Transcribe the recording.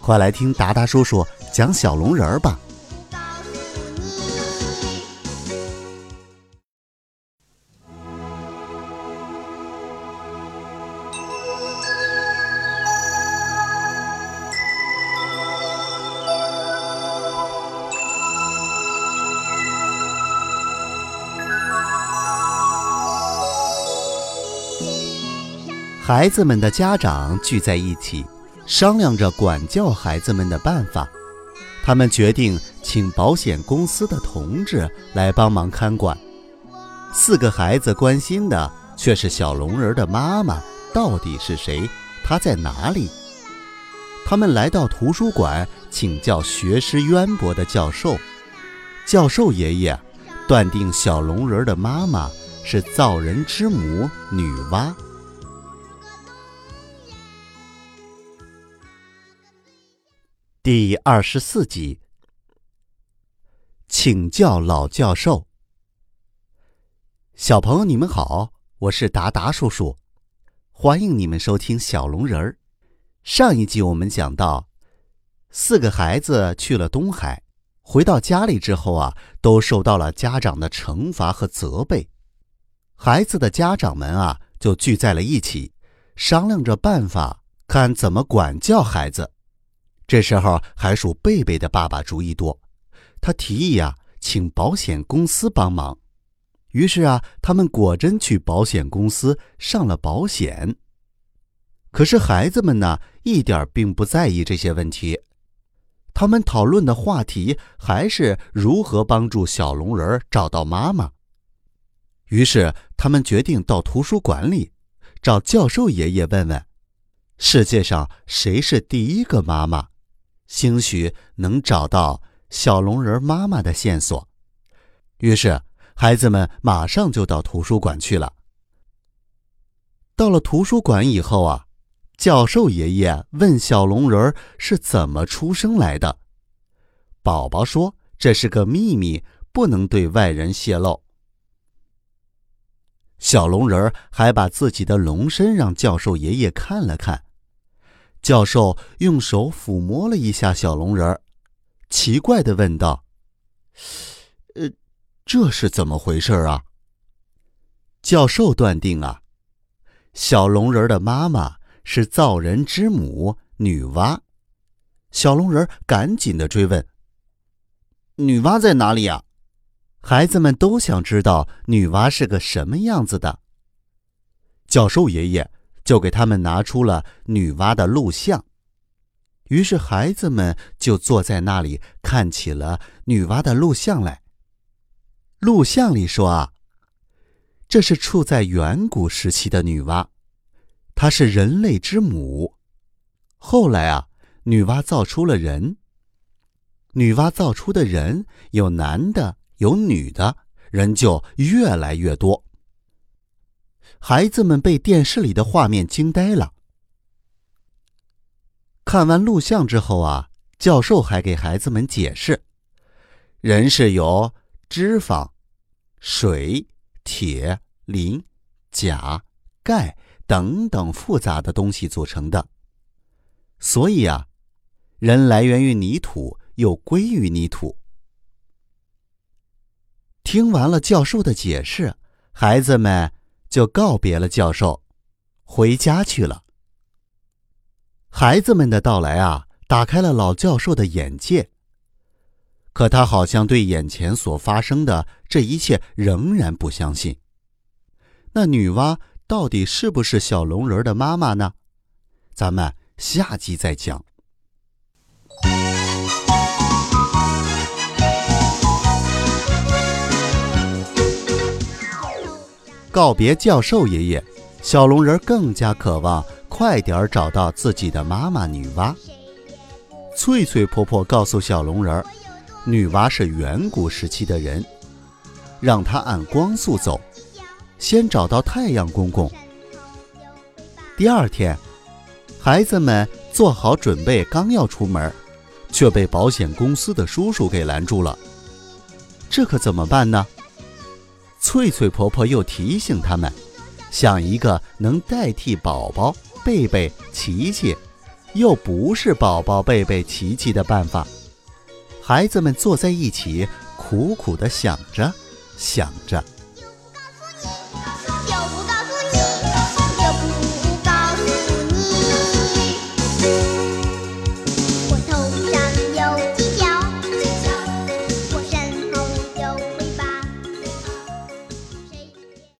快来听达达叔叔讲小龙人儿吧。孩子们的家长聚在一起，商量着管教孩子们的办法。他们决定请保险公司的同志来帮忙看管。四个孩子关心的却是小龙人的妈妈到底是谁，她在哪里？他们来到图书馆请教学识渊博的教授。教授爷爷断定小龙人的妈妈是造人之母女娲。第二十四集，请教老教授。小朋友，你们好，我是达达叔叔，欢迎你们收听小龙人儿。上一集我们讲到，四个孩子去了东海，回到家里之后啊，都受到了家长的惩罚和责备。孩子的家长们啊，就聚在了一起，商量着办法，看怎么管教孩子。这时候，还属贝贝的爸爸主意多，他提议呀，请保险公司帮忙。于是啊，他们果真去保险公司上了保险。可是孩子们呢，一点并不在意这些问题，他们讨论的话题还是如何帮助小龙人找到妈妈。于是，他们决定到图书馆里，找教授爷爷问问，世界上谁是第一个妈妈。兴许能找到小龙人妈妈的线索，于是孩子们马上就到图书馆去了。到了图书馆以后啊，教授爷爷问小龙人是怎么出生来的。宝宝说：“这是个秘密，不能对外人泄露。”小龙人还把自己的龙身让教授爷爷看了看。教授用手抚摸了一下小龙人儿，奇怪的问道：“呃，这是怎么回事啊？”教授断定啊，小龙人的妈妈是造人之母女娲。小龙人赶紧的追问：“女娲在哪里呀？”孩子们都想知道女娲是个什么样子的。教授爷爷。就给他们拿出了女娲的录像，于是孩子们就坐在那里看起了女娲的录像来。录像里说啊，这是处在远古时期的女娲，她是人类之母。后来啊，女娲造出了人。女娲造出的人有男的，有女的，人就越来越多。孩子们被电视里的画面惊呆了。看完录像之后啊，教授还给孩子们解释：人是由脂肪、水、铁、磷、钾、钙等等复杂的东西组成的。所以啊，人来源于泥土，又归于泥土。听完了教授的解释，孩子们。就告别了教授，回家去了。孩子们的到来啊，打开了老教授的眼界。可他好像对眼前所发生的这一切仍然不相信。那女娲到底是不是小龙人的妈妈呢？咱们下集再讲。告别教授爷爷，小龙人更加渴望快点找到自己的妈妈女娲。翠翠婆婆告诉小龙人儿，女娲是远古时期的人，让她按光速走，先找到太阳公公。第二天，孩子们做好准备，刚要出门，却被保险公司的叔叔给拦住了。这可怎么办呢？翠翠婆婆又提醒他们，想一个能代替宝宝贝贝、琪琪，又不是宝宝贝贝、琪琪的办法。孩子们坐在一起，苦苦的想着，想着。